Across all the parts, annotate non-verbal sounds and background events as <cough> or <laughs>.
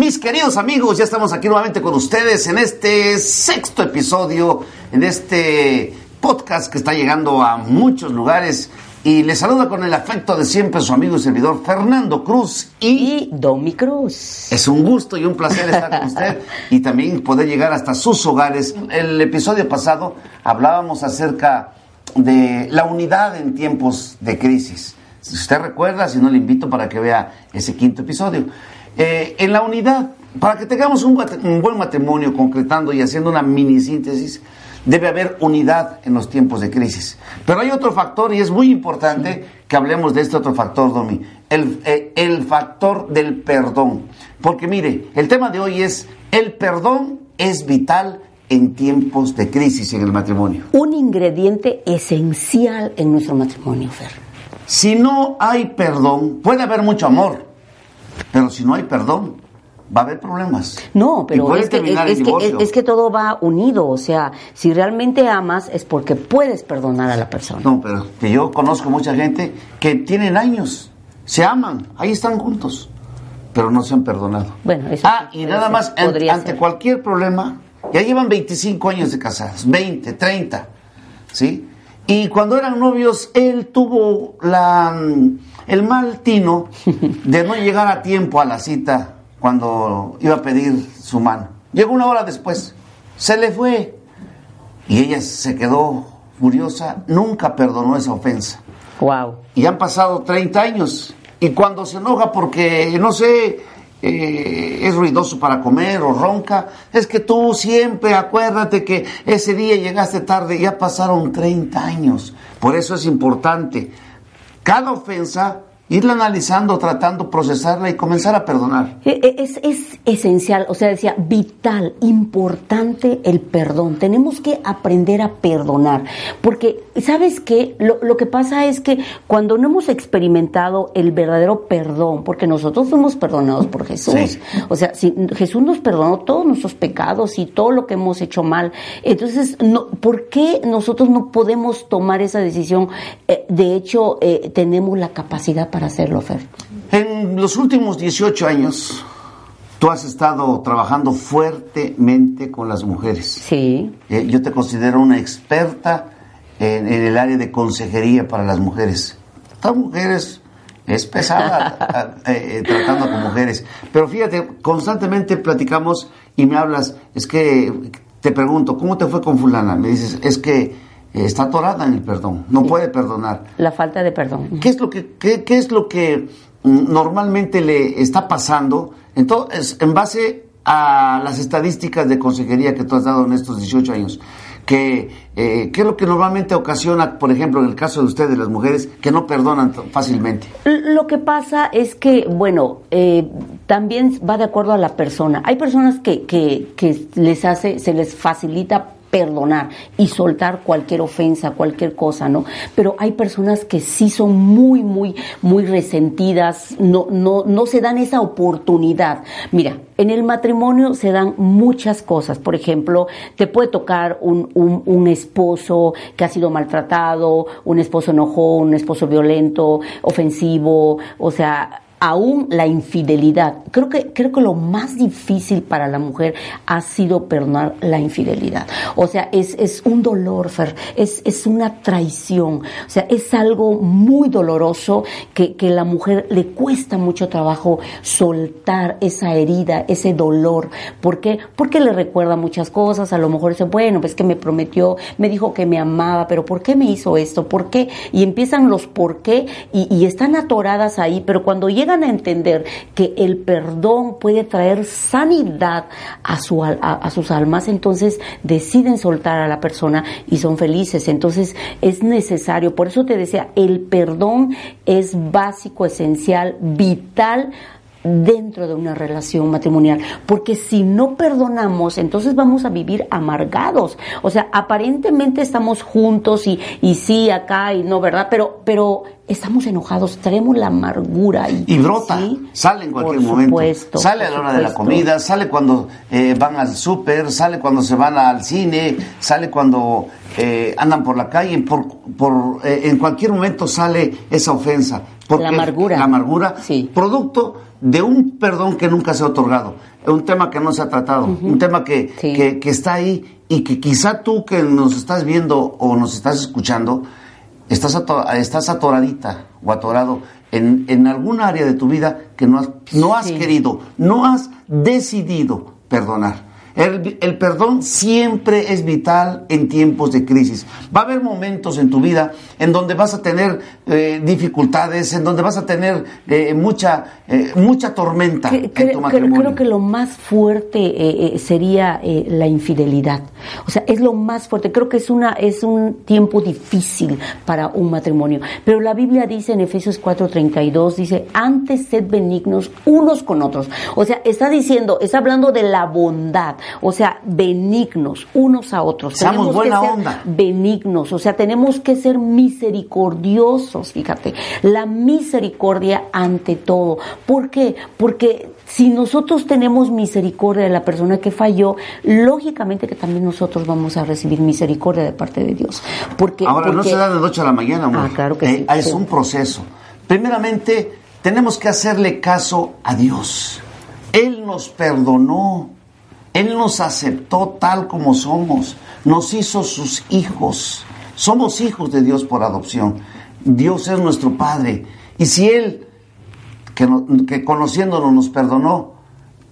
Mis queridos amigos, ya estamos aquí nuevamente con ustedes en este sexto episodio, en este podcast que está llegando a muchos lugares. Y les saluda con el afecto de siempre su amigo y servidor Fernando Cruz y, y Domi Cruz. Es un gusto y un placer estar con usted y también poder llegar hasta sus hogares. El episodio pasado hablábamos acerca de la unidad en tiempos de crisis. Si usted recuerda, si no le invito para que vea ese quinto episodio. Eh, en la unidad, para que tengamos un, un, buen matrimonio, concretando y haciendo una mini síntesis, debe haber unidad en los tiempos de crisis. Pero hay otro factor y es muy importante que hablemos de este otro factor, Domi, el, eh, el factor del perdón. Porque mire, el tema de hoy es el perdón es vital en tiempos de crisis en el matrimonio. Un ingrediente esencial en nuestro matrimonio, Fer. Si no hay perdón, puede haber mucho amor, pero si no hay perdón, va a haber problemas. No, pero es que, es, que, es que, todo va unido. O sea, si realmente amas es porque puedes perdonar a la persona. No, pero que yo conozco mucha gente que tienen años, se aman, ahí están juntos, pero no se han perdonado. Bueno, eso Ah, y nada más, ante, ante cualquier problema, ya llevan 25 años de casados, 20, 30, ¿sí? Y cuando eran novios, él tuvo la, el mal tino de no llegar a tiempo a la cita cuando iba a pedir su mano. Llegó una hora después, se le fue. Y ella se quedó furiosa, nunca perdonó esa ofensa. Wow. Y han pasado 30 años. Y cuando se enoja porque, no sé, eh, es ruidoso para comer o ronca, es que tú siempre acuérdate que ese día llegaste tarde, ya pasaron 30 años. Por eso es importante cada ofensa irla analizando, tratando, procesarla y comenzar a perdonar. Es, es, esencial, o sea, decía, vital, importante el perdón. Tenemos que aprender a perdonar, porque, ¿sabes qué? Lo, lo, que pasa es que cuando no hemos experimentado el verdadero perdón, porque nosotros fuimos perdonados por Jesús, sí. o sea, si Jesús nos perdonó todos nuestros pecados y todo lo que hemos hecho mal, entonces, no, ¿por qué nosotros no podemos tomar esa decisión? Eh, de hecho, eh, tenemos la capacidad para hacerlo, Fer? En los últimos 18 años, tú has estado trabajando fuertemente con las mujeres. Sí. Eh, yo te considero una experta en, en, el área de consejería para las mujeres. Estas mujeres es pesada <laughs> eh, tratando con mujeres. Pero fíjate, constantemente platicamos y me hablas, es que te pregunto, ¿cómo te fue con fulana? Me dices, es que está atorada en el perdón, no sí. puede perdonar. La falta de perdón. ¿Qué es lo que, qué, qué es lo que normalmente le está pasando? Entonces, en base a las estadísticas de consejería que tú has dado en estos 18 años, que, eh, ¿qué es lo que normalmente ocasiona, por ejemplo, en el caso de ustedes, las mujeres, que no perdonan fácilmente? Lo que pasa es que, bueno, eh, también va de acuerdo a la persona. Hay personas que, que, que les hace, se les facilita perdonar y soltar cualquier ofensa, cualquier cosa, ¿no? Pero hay personas que sí son muy, muy, muy resentidas, no, no, no se dan esa oportunidad. Mira, en el matrimonio se dan muchas cosas. Por ejemplo, te puede tocar un, un, un esposo que ha sido maltratado, un esposo enojón, un esposo violento, ofensivo, o sea, aún la infidelidad. Creo que, creo que lo más difícil para la mujer ha sido perdonar la infidelidad. O sea, es, es un dolor, Fer, es, es una traición. O sea, es algo muy doloroso que, que la mujer le cuesta mucho trabajo soltar esa herida, ese dolor. ¿Por qué? Porque le recuerda muchas cosas. A lo mejor dice, bueno, pues que me prometió, me dijo que me amaba, pero ¿por qué me hizo esto? ¿Por qué? Y empiezan los por qué y, y están atoradas ahí, pero cuando llega llegan a entender que el perdón puede traer sanidad a, su, a, sus almas, entonces deciden soltar a la persona y son felices. Entonces es necesario, por eso te decía, el perdón es básico, esencial, vital dentro de una relación matrimonial, porque si no perdonamos, entonces vamos a vivir amargados. O sea, aparentemente estamos juntos y, y sí, acá y no, ¿verdad? Pero, pero estamos enojados, traemos la amargura. Y, brota, sale en cualquier momento. Sale a la hora de la comida, sale cuando eh, van al súper, sale cuando se van al cine, sale cuando eh, andan por la calle, por, por eh, en cualquier momento sale esa ofensa. Porque la amargura. La amargura, sí. producto de un perdón que nunca se ha otorgado, un tema que no se ha tratado, un tema que, que, está ahí y que quizá tú que nos estás viendo o nos estás escuchando, estás, estás atoradita o atorado en, en algún área de tu vida que no has, no has querido, no has decidido perdonar. El, perdón siempre es vital en tiempos de crisis. Va a haber momentos en tu vida en donde vas a tener eh, dificultades, en donde vas a tener eh, mucha, eh, mucha tormenta en tu matrimonio. Creo que lo más fuerte sería la infidelidad. O sea, es lo más fuerte. Creo que es, una, es un tiempo difícil para un matrimonio. Pero la Biblia dice en Efesios 4:32, dice, antes sed benignos unos con otros. O sea, está diciendo, está hablando de la bondad o sea, benignos unos a otros. Seamos buena onda. benignos, o sea, tenemos que ser misericordiosos, fíjate, la misericordia ante todo. ¿Por qué? Porque si nosotros tenemos misericordia de la persona que falló, lógicamente que también nosotros vamos a recibir misericordia de parte de Dios. Porque, Ahora, no se da de noche a la mañana, amor. Ah, claro que eh, sí. Es un proceso. Primeramente, tenemos que hacerle caso a Dios. Él nos perdonó. Él nos aceptó tal como somos, nos hizo sus hijos. Somos hijos de Dios por adopción. Dios es nuestro Padre. Y si Él, que, conociéndonos nos perdonó,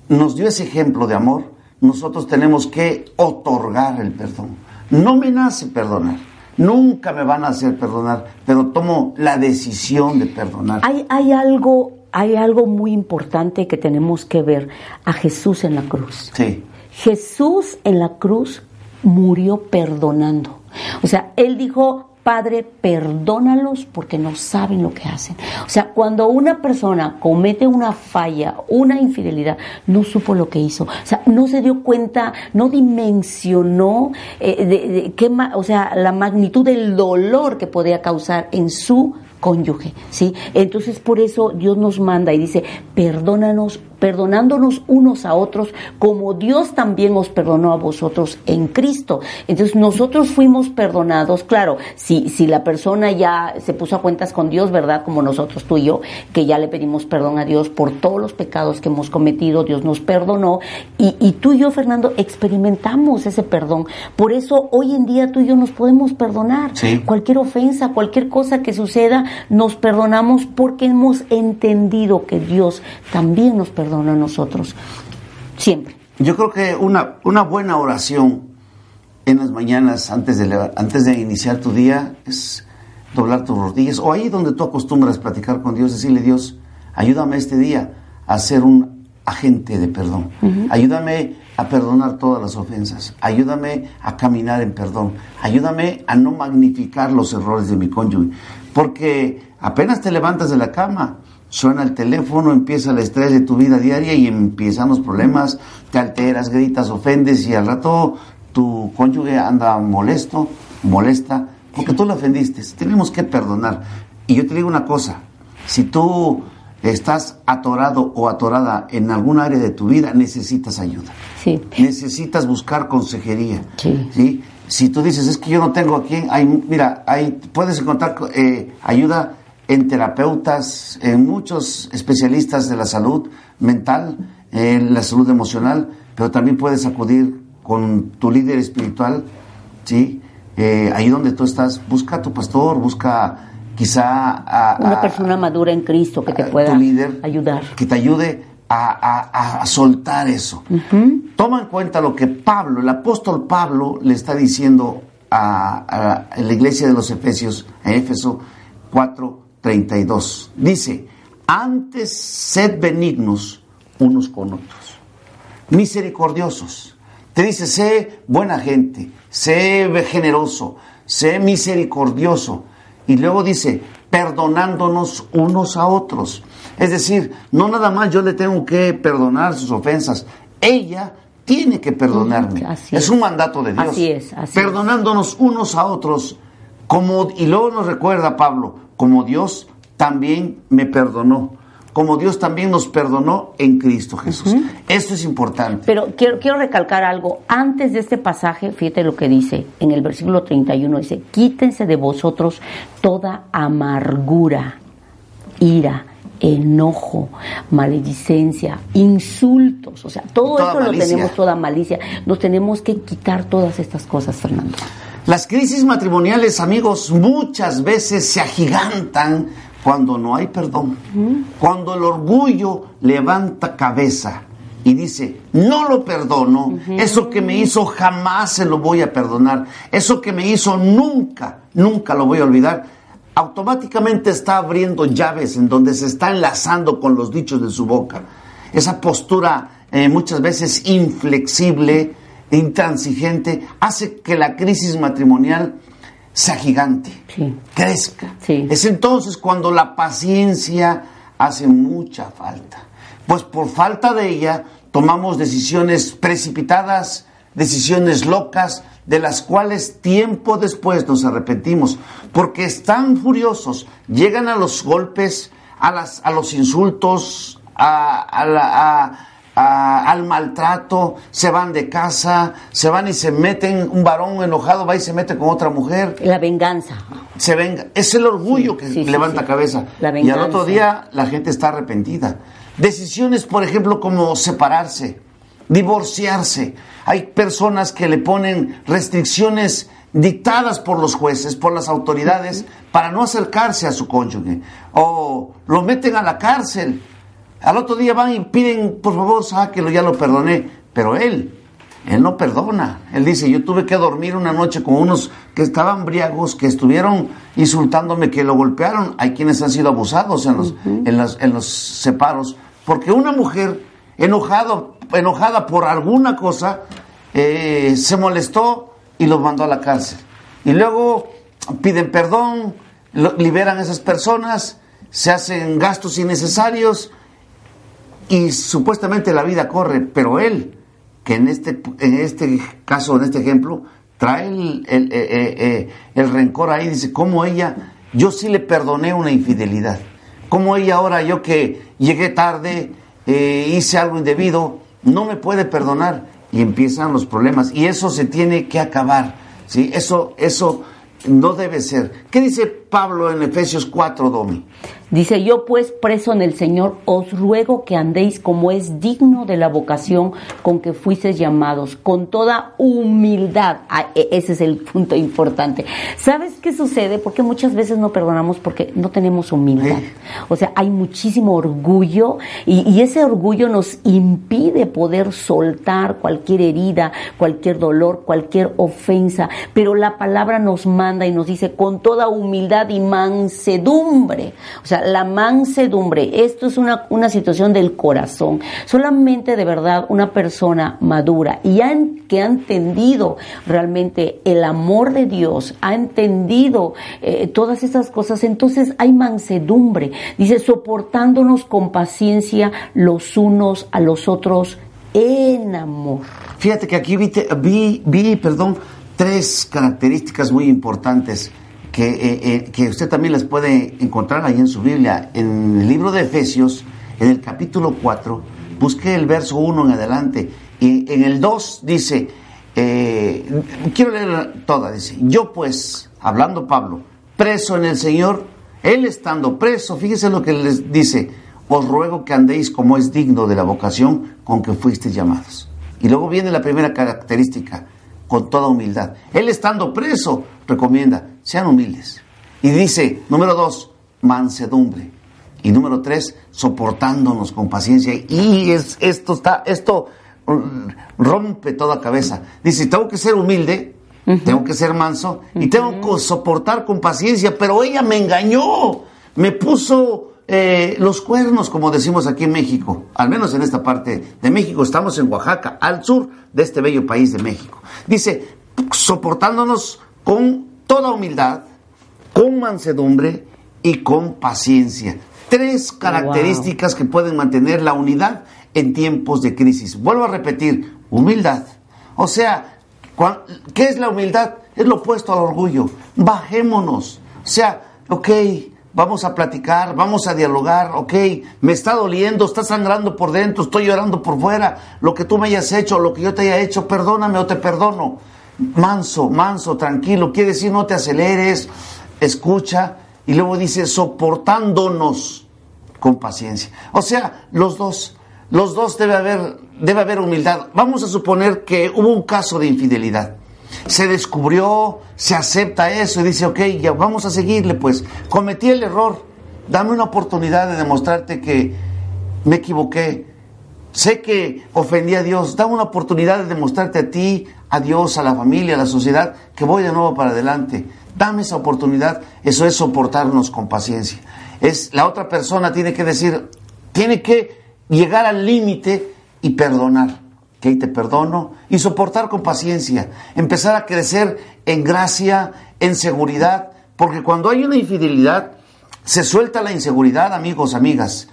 nos dio ese ejemplo de amor, nosotros tenemos que otorgar el perdón. No me nace perdonar. Nunca me van a hacer perdonar, pero tomo la decisión de perdonar. Hay, hay algo hay algo muy importante que tenemos que ver a Jesús en la cruz. Sí. Jesús en la cruz murió perdonando. O sea, él dijo, Padre, perdónalos porque no saben lo que hacen. O sea, cuando una persona comete una falla, una infidelidad, no supo lo que hizo. O sea, no se dio cuenta, no dimensionó eh, qué, o sea, la magnitud del dolor que podía causar en su cónyuge, ¿sí? Entonces por eso Dios nos manda y dice, perdónanos perdonándonos unos a otros como Dios también os perdonó a vosotros en Cristo. Entonces nosotros fuimos perdonados, claro, si, si la persona ya se puso a cuentas con Dios, ¿verdad? Como nosotros tú y yo, que ya le pedimos perdón a Dios por todos los pecados que hemos cometido, Dios nos perdonó y, y tú y yo, Fernando, experimentamos ese perdón. Por eso hoy en día tú y yo nos podemos perdonar. Cualquier ofensa, cualquier cosa que suceda, nos perdonamos porque hemos entendido que Dios también nos perdona a nosotros, siempre. Yo creo que una, una buena oración en las mañanas antes de, antes de iniciar tu día es doblar tus rodillas o ahí donde tú acostumbras platicar con Dios, decirle Dios, ayúdame este día a ser un agente de perdón. Ayúdame a perdonar todas las ofensas. Ayúdame a caminar en perdón. Ayúdame a no magnificar los errores de mi cónyuge. Porque apenas te levantas de la cama, suena el teléfono, empieza el estrés de tu vida diaria y empiezan los problemas, te alteras, gritas, ofendes y al rato tu cónyuge anda molesto, molesta, porque tú lo ofendiste. Tenemos que perdonar. Y yo te digo una cosa, si tú estás atorado o atorada en algún área de tu vida, necesitas ayuda. Sí. Necesitas buscar consejería. Sí. Si tú dices, es que yo no tengo a quién, hay, mira, hay, puedes encontrar eh, ayuda en terapeutas, en muchos especialistas de la salud mental, en la salud emocional, pero también puedes acudir con tu líder espiritual, ¿sí? Eh, ahí donde tú estás, busca a tu pastor, busca quizá a, una persona madura en Cristo que te pueda ayudar. Que te ayude a, soltar eso. Toma en cuenta lo que Pablo, el apóstol Pablo, le está diciendo a, la iglesia de los Efesios, a Éfeso 4, 32. Dice, antes sed benignos unos con otros, misericordiosos. Te dice, sé buena gente, sé generoso, sé misericordioso. Y luego dice, perdonándonos unos a otros. Es decir, no nada más yo le tengo que perdonar sus ofensas, ella tiene que perdonarme. es. un mandato de Dios. Así es, perdonándonos unos a otros, como y luego nos recuerda Pablo, como Dios también me perdonó como Dios también nos perdonó en Cristo Jesús. Eso es importante. Pero quiero, quiero recalcar algo. Antes de este pasaje, fíjate lo que dice en el versículo 31, dice, quítense de vosotros toda amargura, ira, enojo, maledicencia, insultos, o sea, todo esto lo tenemos, toda malicia. Nos tenemos que quitar todas estas cosas, Fernando. Las crisis matrimoniales, amigos, muchas veces se agigantan cuando no hay perdón, cuando el orgullo levanta cabeza y dice, no lo perdono, eso que me hizo jamás se lo voy a perdonar, eso que me hizo nunca, nunca lo voy a olvidar, automáticamente está abriendo llaves en donde se está enlazando con los dichos de su boca. Esa postura eh, muchas veces inflexible, intransigente, hace que la crisis matrimonial sea gigante, crezca. Es entonces cuando la paciencia hace mucha falta. Pues por falta de ella tomamos decisiones precipitadas, decisiones locas, de las cuales tiempo después nos arrepentimos, porque están furiosos, llegan a los golpes, a, las, a los insultos, a, a, al maltrato, se van de casa, se van y se meten, un varón enojado va y se mete con otra mujer. La venganza. Se venga. Es el orgullo que levanta cabeza. y al otro día la gente está arrepentida. Decisiones, por ejemplo, como separarse, divorciarse. Hay personas que le ponen restricciones dictadas por los jueces, por las autoridades, para no acercarse a su cónyuge. O lo meten a la cárcel al otro día van y piden, por favor, sáquelo, ya lo perdoné. Pero él, él no perdona. Él dice, yo tuve que dormir una noche con unos que estaban briagos, que estuvieron insultándome, que lo golpearon. Hay quienes han sido abusados en los, en los separos. Porque una mujer enojado, enojada por alguna cosa, eh, se molestó y los mandó a la cárcel. Y luego piden perdón, liberan a esas personas, se hacen gastos innecesarios y supuestamente la vida corre, pero él, que en este, en este caso, en este ejemplo, trae el, el, eh, eh, eh, rencor ahí, dice, ¿cómo ella, yo sí le perdoné una infidelidad? ¿Cómo ella ahora, yo que llegué tarde, hice algo indebido, no me puede perdonar? Y empiezan los problemas. Y eso se tiene que acabar. ¿sí? Eso, eso no debe ser. ¿Qué dice Pablo en Efesios 4, Domi? Dice, yo pues preso en el Señor, os ruego que andéis como es digno de la vocación con que fuisteis llamados, con toda humildad. Ah, e, ese es el punto importante. ¿Sabes qué sucede? Porque muchas veces no perdonamos porque no tenemos humildad. O sea, hay muchísimo orgullo y, y ese orgullo nos impide poder soltar cualquier herida, cualquier dolor, cualquier ofensa. Pero la palabra nos manda y nos dice, con toda humildad y mansedumbre. O sea, la mansedumbre, esto es una, una situación del corazón. Solamente de verdad una persona madura y que ha entendido realmente el amor de Dios, ha entendido eh, todas esas cosas, entonces hay mansedumbre. Dice, soportándonos con paciencia los unos a los otros en amor. Fíjate que aquí vi, vi, vi perdón, tres características muy importantes eh, eh, que, usted también las puede encontrar ahí en su Biblia, en el libro de Efesios, en el capítulo 4, busque el verso 1 en adelante, y en el 2 dice, eh, quiero leer toda, dice, yo pues, hablando Pablo, preso en el Señor, él estando preso, fíjese lo que les dice, os ruego que andéis como es digno de la vocación con que fuisteis llamados. Y luego viene la primera característica, con toda humildad. Él estando preso, recomienda, sean humildes. Y dice, número dos, mansedumbre. Y número tres, soportándonos con paciencia. Y es, esto está, esto rompe toda cabeza. Dice, tengo que ser humilde, tengo que ser manso y tengo que soportar con paciencia, pero ella me engañó, me puso eh, los cuernos, como decimos aquí en México, al menos en esta parte de México, estamos en Oaxaca, al sur de este bello país de México. Dice, soportándonos con toda humildad, con mansedumbre y con paciencia. Tres características que pueden mantener la unidad en tiempos de crisis. Vuelvo a repetir, humildad. O sea, ¿qué es la humildad? Es lo opuesto al orgullo. Bajémonos. O sea, ok, vamos a platicar, vamos a dialogar, ok, me está doliendo, está sangrando por dentro, estoy llorando por fuera, lo que tú me hayas hecho, lo que yo te haya hecho, perdóname o te perdono. Manso, manso, tranquilo, quiere decir no te aceleres, escucha, y luego dice soportándonos con paciencia. O sea, los dos, los dos debe haber, debe haber humildad. Vamos a suponer que hubo un caso de infidelidad se descubrió, se acepta eso y dice, ok, ya vamos a seguirle, pues cometí el error, dame una oportunidad de demostrarte que me equivoqué, sé que ofendí a Dios, dame una oportunidad de demostrarte a ti, a Dios, a la familia, a la sociedad, que voy de nuevo para adelante. Dame esa oportunidad, eso es soportarnos con paciencia. Es la otra persona tiene que decir, tiene que llegar al límite y perdonar que te perdono, y soportar con paciencia, empezar a crecer en gracia, en seguridad, porque cuando hay una infidelidad, se suelta la inseguridad, amigos, amigas.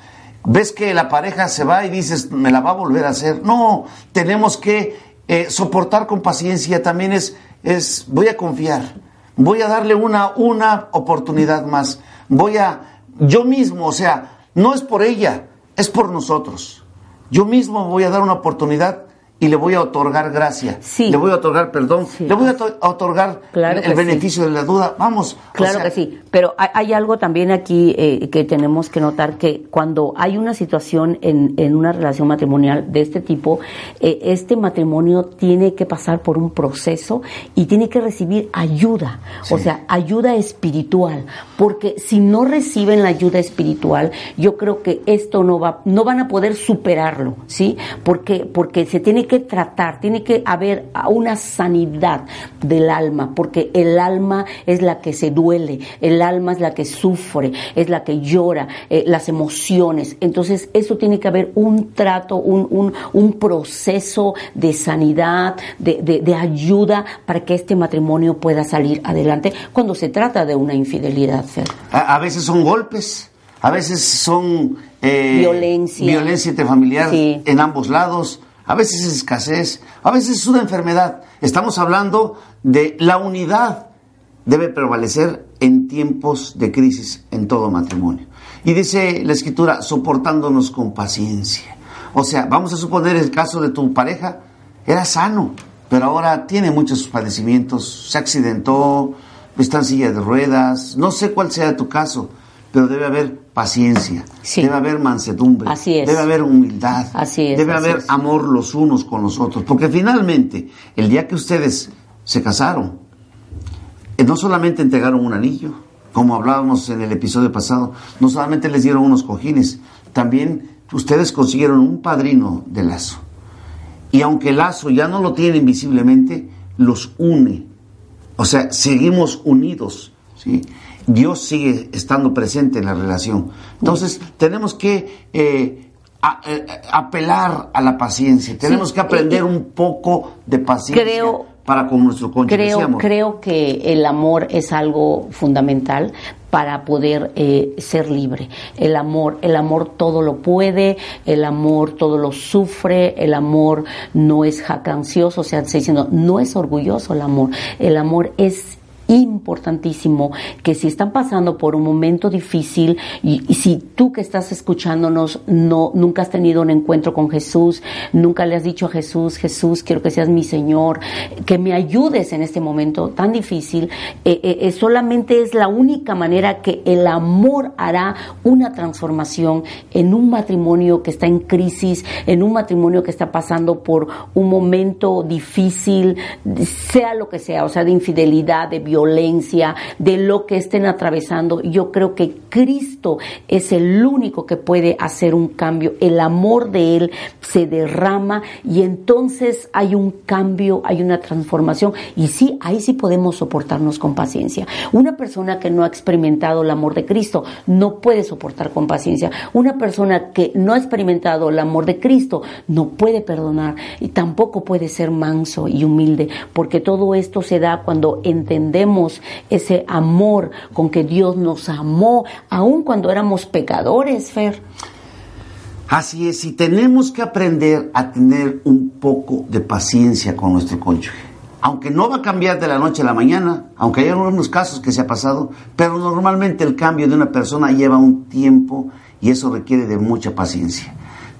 Ves que la pareja se va y dices, me la va a volver a hacer. No, tenemos que eh, soportar con paciencia, también es, es, voy a confiar, voy a darle una, una oportunidad más, voy a, yo mismo, o sea, no es por ella, es por nosotros. Yo mismo voy a dar una oportunidad y le voy a otorgar gracia, le voy a otorgar perdón, le voy a otorgar el beneficio de la duda. Vamos. Claro que sí, pero hay, algo también aquí eh, que tenemos que notar que cuando hay una situación en, en una relación matrimonial de este tipo, eh, este matrimonio tiene que pasar por un proceso y tiene que recibir ayuda, o sea, ayuda espiritual, porque si no reciben la ayuda espiritual, yo creo que esto no va, no van a poder superarlo, ¿sí? Porque, porque se tiene que tratar, tiene que haber una sanidad del alma, porque el alma es la que se duele, el alma es la que sufre, es la que llora, eh, las emociones. Entonces, eso tiene que haber un trato, un, un, proceso de sanidad, de, de, ayuda para que este matrimonio pueda salir adelante cuando se trata de una infidelidad. A, veces son golpes, a veces son eh, violencia, violencia intrafamiliar en ambos lados, a veces es escasez, a veces es una enfermedad. Estamos hablando de la unidad debe prevalecer en tiempos de crisis en todo matrimonio. Y dice la escritura, soportándonos con paciencia. O sea, vamos a suponer el caso de tu pareja, era sano, pero ahora tiene muchos padecimientos, se accidentó, está en silla de ruedas, no sé cuál sea tu caso, pero debe haber paciencia, debe haber mansedumbre, debe haber humildad, debe haber amor los unos con los otros, porque finalmente, el día que ustedes se casaron, eh, no solamente entregaron un anillo, como hablábamos en el episodio pasado, no solamente les dieron unos cojines, también ustedes consiguieron un padrino de lazo. Y aunque el lazo ya no lo tiene invisiblemente, los une. O sea, seguimos unidos. ¿sí? Dios sigue estando presente en la relación. Entonces, tenemos que eh, eh, apelar a la paciencia, tenemos que aprender un poco de paciencia. para con nuestro cónyuge. Creo, creo que el amor es algo fundamental para poder eh, ser libre. El amor, el amor todo lo puede, el amor todo lo sufre, el amor no es jactancioso, o sea, diciendo, no es orgulloso el amor, el amor es importantísimo que si están pasando por un momento difícil y, si tú que estás escuchándonos no nunca has tenido un encuentro con Jesús, nunca le has dicho a Jesús, Jesús, quiero que seas mi Señor, que me ayudes en este momento tan difícil, eh, eh, eh, solamente es la única manera que el amor hará una transformación en un matrimonio que está en crisis, en un matrimonio que está pasando por un momento difícil, sea lo que sea, o sea, de infidelidad, de violencia, violencia, de lo que estén atravesando. Yo creo que Cristo es el único que puede hacer un cambio. El amor de Él se derrama y entonces hay un cambio, hay una transformación y sí, ahí sí podemos soportarnos con paciencia. Una persona que no ha experimentado el amor de Cristo no puede soportar con paciencia. Una persona que no ha experimentado el amor de Cristo no puede perdonar y tampoco puede ser manso y humilde, porque todo esto se da cuando entendemos ese amor con que Dios nos amó, aun cuando éramos pecadores, Fer. Así es, y tenemos que aprender a tener un poco de paciencia con nuestro cónyuge. Aunque no va a cambiar de la noche a la mañana, aunque hay algunos casos que se ha pasado, pero normalmente el cambio de una persona lleva un tiempo y eso requiere de mucha paciencia.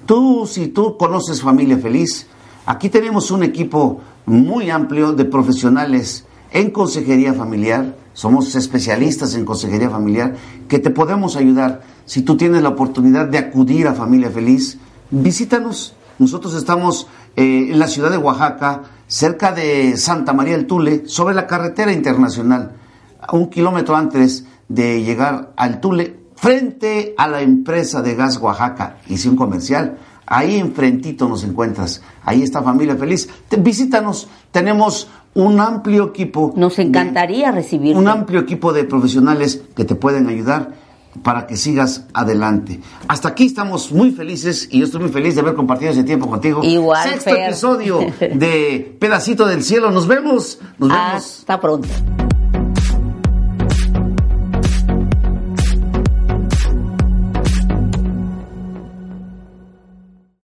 Tú, si tú conoces Familia Feliz, aquí tenemos un equipo muy amplio de profesionales en consejería familiar, somos especialistas en consejería familiar, que te podemos ayudar. Si tú tienes la oportunidad de acudir a Familia Feliz, visítanos. Nosotros estamos eh, en la ciudad de Oaxaca, cerca de Santa María del Tule, sobre la carretera internacional, un kilómetro antes de llegar al Tule, frente a la empresa de gas Oaxaca. Hice un comercial. Ahí enfrentito nos encuentras. Ahí está Familia Feliz. visítanos. Tenemos un amplio equipo. Nos encantaría recibir. Un amplio equipo de profesionales que te pueden ayudar para que sigas adelante. Hasta aquí estamos muy felices y yo estoy muy feliz de haber compartido ese tiempo contigo. Igual. Sexto episodio <laughs> de Pedacito del Cielo. Nos vemos. Nos vemos. Hasta pronto.